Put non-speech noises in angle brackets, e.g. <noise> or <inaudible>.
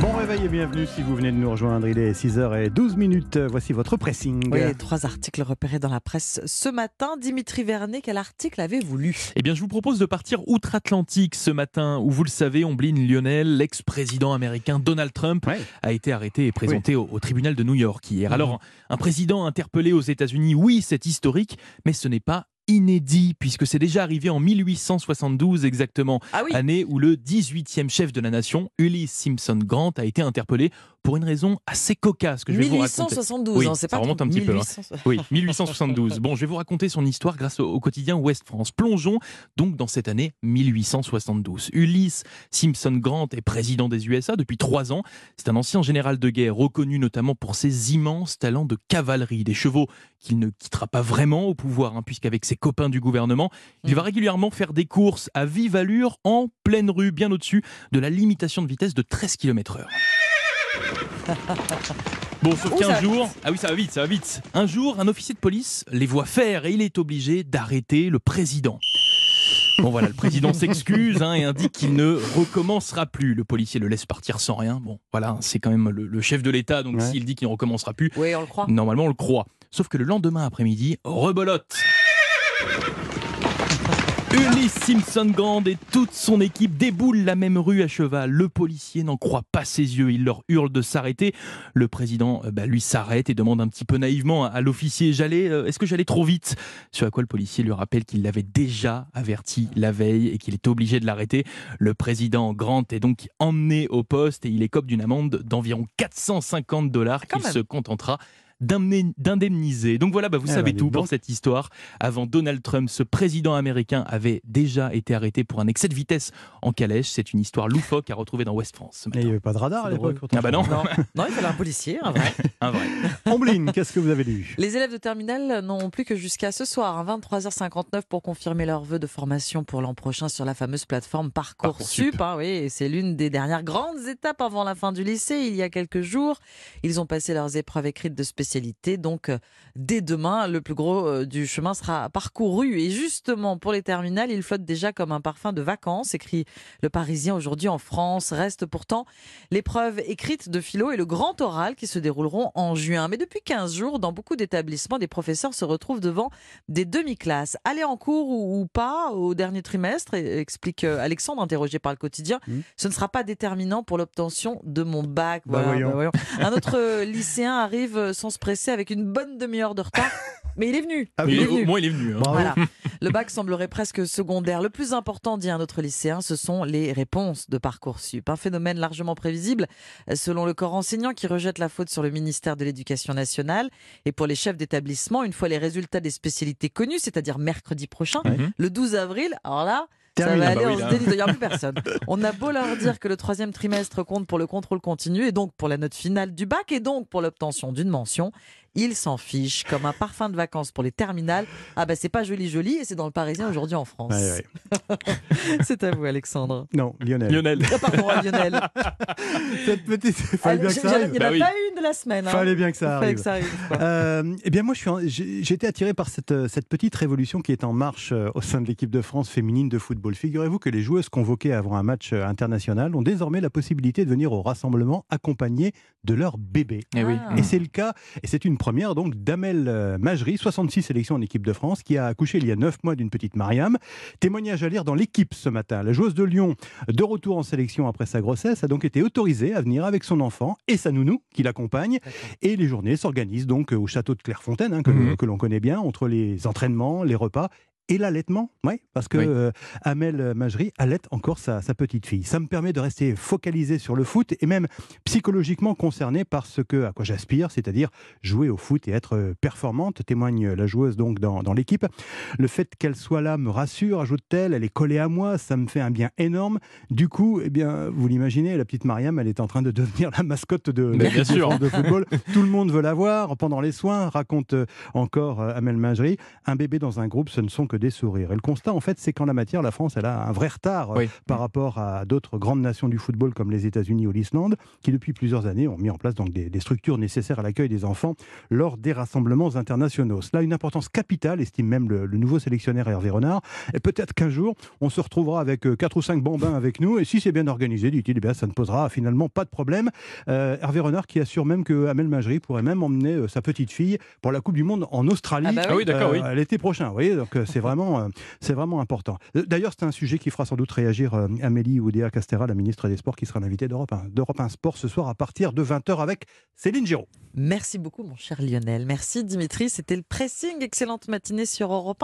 Bon réveil et bienvenue si vous venez de nous rejoindre. Il est 6h12 minutes. Voici votre pressing. Oui, les trois articles repérés dans la presse ce matin. Dimitri Vernet, quel article avez-vous lu? Eh bien, je vous propose de partir outre-Atlantique ce matin, où vous le savez, Omblin Lionel, l'ex-président américain Donald Trump, Ouais. a été arrêté et présenté au, au tribunal de New York hier. Alors, un président interpellé aux États-Unis, oui, c'est historique, mais ce n'est pas inédit, puisque c'est déjà arrivé en 1872 exactement, Ah oui année où le 18e chef de la nation, Ulysses Simpson Grant, a été interpellé pour une raison assez cocasse que je vais vous raconter. 1872, Oui, hein, c'est ça pas remonte trop. un petit peu, hein. 1800. Oui, 1872. Bon, je vais vous raconter son histoire grâce au, au quotidien Ouest France. Plongeons donc dans cette année 1872. Ulysse Simpson Grant est président des USA depuis trois ans. C'est un ancien général de guerre reconnu notamment pour ses immenses talents de cavalerie, des chevaux qu'il ne quittera pas vraiment au pouvoir, hein, puisqu'avec ses copains du gouvernement, il Mm. va régulièrement faire des courses à vive allure en pleine rue, bien au-dessus de la limitation de vitesse de 13 km/h. <laughs> Bon, sauf qu'un jour, ah oui, ça va vite, ça va vite. Un jour, un officier de police les voit faire et il est obligé d'arrêter le président. Bon voilà, le président <laughs> s'excuse hein, et indique qu'il ne recommencera plus. Le policier le laisse partir sans rien. Bon, voilà, c'est quand même le, le chef de l'État, donc Ouais. s'il dit qu'il ne recommencera plus, on le croit. normalement on le croit. Sauf que le lendemain après-midi, rebolote. Ulysse Simpson Grant et toute son équipe déboulent la même rue à cheval. Le policier n'en croit pas ses yeux. Il leur hurle de s'arrêter. Le président, euh, bah, lui, s'arrête et demande un petit peu naïvement à, l'officier J'allais, euh, est-ce que j'allais trop vite? Ce à quoi le policier lui rappelle qu'il l'avait déjà averti la veille et qu'il était obligé de l'arrêter. Le président Grant est donc emmené au poste et il écope d'une amende d'environ 450 dollars Quand qu'il se contentera d'indemniser. Donc voilà, bah, vous Eh savez dis tout pour cette histoire. Avant Donald Trump, ce président américain avait déjà été arrêté pour un excès de vitesse en calèche. C'est une histoire loufoque à retrouver dans West France. ce Mais il n'y avait pas de radar à l'époque. Ah bah non. Non. <laughs> non, il fallait un policier, un vrai. <laughs> Un vrai. <laughs> Omblin, qu'est-ce que vous avez lu? Les élèves de terminale n'ont plus que jusqu'à ce soir, hein, 23h59, pour confirmer leur vœu de formation pour l'an prochain sur la fameuse plateforme Parcoursup. Parcoursup. hein, oui, c'est l'une des dernières grandes étapes avant la fin du lycée. Il y a quelques jours, ils ont passé leurs épreuves écrites de spécialité. Donc, euh, dès demain, le plus gros euh, du chemin sera parcouru. Et justement, pour les terminales, il flotte déjà comme un parfum de vacances, écrit le Parisien aujourd'hui en France. Reste pourtant l'épreuve écrite de philo et le grand oral qui se dérouleront en juin. Mais depuis 15 jours, dans beaucoup d'établissements, des professeurs se retrouvent devant des demi-classes. Aller en cours ou, pas au dernier trimestre, et- explique euh, Alexandre, interrogé par le quotidien, Mhm. ce ne sera pas déterminant pour l'obtention de mon bac. Bah, voyons. voyons. Un autre lycéen arrive sans se presser avec une bonne demi-heure de retard, <laughs> mais il est venu. Ah il est au moins, il est venu. hein. Voilà. Le bac semblerait presque secondaire. Le plus important, dit un autre lycéen, ce sont les réponses de Parcoursup. Un phénomène largement prévisible, selon le corps enseignant qui rejette la faute sur le ministère de l'Éducation nationale. Et pour les chefs d'établissement, une fois les résultats des spécialités connus, c'est-à-dire mercredi prochain, Ouais. le 12 avril, alors là, ça va Ah aller, bah oui, on se là. délite, il n'y a plus <laughs> personne. On a beau leur dire que le troisième trimestre compte pour le contrôle continu et donc pour la note finale du bac et donc pour l'obtention d'une mention. Ils s'en fichent comme un parfum de vacances pour les terminales. Ah bah c'est pas joli joli et c'est dans le Parisien aujourd'hui en France. Ouais, ouais. <laughs> C'est à vous Alexandre. Non, Lionel. Lionel. Ah, pardon Lionel. <laughs> Cette petite. Fallait bien que ça Il arrive. n'y en a Bah oui. pas une de la semaine. hein. Fallait bien que ça Fallait arrive. que ça arrive. quoi. Euh, eh bien, moi, j'ai été attiré par cette, euh, cette petite révolution qui est en marche euh, au sein de l'équipe de France féminine de football. Figurez-vous que les joueuses convoquées avant un match international ont désormais la possibilité de venir au rassemblement accompagnées de leur bébé. Eh oui. Ah. Et c'est le cas, et c'est une première donc d'Amel euh, Majri, 66 sélections en équipe de France, qui a accouché il y a 9 mois d'une petite Mariam. Témoignage à lire dans l'équipe ce matin. La joueuse de Lyon, de retour en sélection après sa grossesse, a donc été autorisée à venir avec son enfant et sa nounou qui l'accompagne. Et les journées s'organisent donc au château de Clairefontaine, hein, que, Mhm. que l'on connaît bien, entre les entraînements, les repas. Et l'allaitement, oui, parce que Oui. euh, Amel Majri allait encore sa, sa petite fille. Ça me permet de rester focalisé sur le foot et même psychologiquement concerné par ce que, à quoi j'aspire, c'est-à-dire jouer au foot et être euh, performante, témoigne la joueuse donc dans, dans l'équipe. Le fait qu'elle soit là me rassure, ajoute-t-elle, elle est collée à moi, ça me fait un bien énorme. Du coup, eh bien, vous l'imaginez, la petite Mariam, elle est en train de devenir la mascotte de, Mais bien sûr. De football. Tout le monde veut la voir pendant les soins, raconte encore euh, Amel Majri. Un bébé dans un groupe, ce ne sont que des sourires. Et le constat, en fait, c'est qu'en la matière, la France, elle a un vrai retard Oui. par rapport à d'autres grandes nations du football comme les États-Unis ou l'Islande, qui depuis plusieurs années ont mis en place donc des, des structures nécessaires à l'accueil des enfants lors des rassemblements internationaux. Cela a une importance capitale, estime même le, le nouveau sélectionneur Hervé Renard. Et peut-être qu'un jour, on se retrouvera avec euh, quatre ou cinq bambins avec nous, et si c'est bien organisé, dit-il, eh bien, ça ne posera finalement pas de problème. Euh, Hervé Renard qui assure même que Amel Majri pourrait même emmener euh, sa petite fille pour la Coupe du Monde en Australie. Ah bah Ah oui, d'accord, oui. euh, L'été prochain, vous voyez, donc euh, c'est <laughs> euh, c'est vraiment important. Euh, D'ailleurs, c'est un sujet qui fera sans doute réagir euh, Amélie Oudéa Castera, la ministre des Sports, qui sera l'invitée d'Europe 1, d'Europe 1 Sport ce soir à partir de 20h avec Céline Giraud. Merci beaucoup, mon cher Lionel. Merci, Dimitri. C'était le pressing. Excellente matinée sur Europe 1.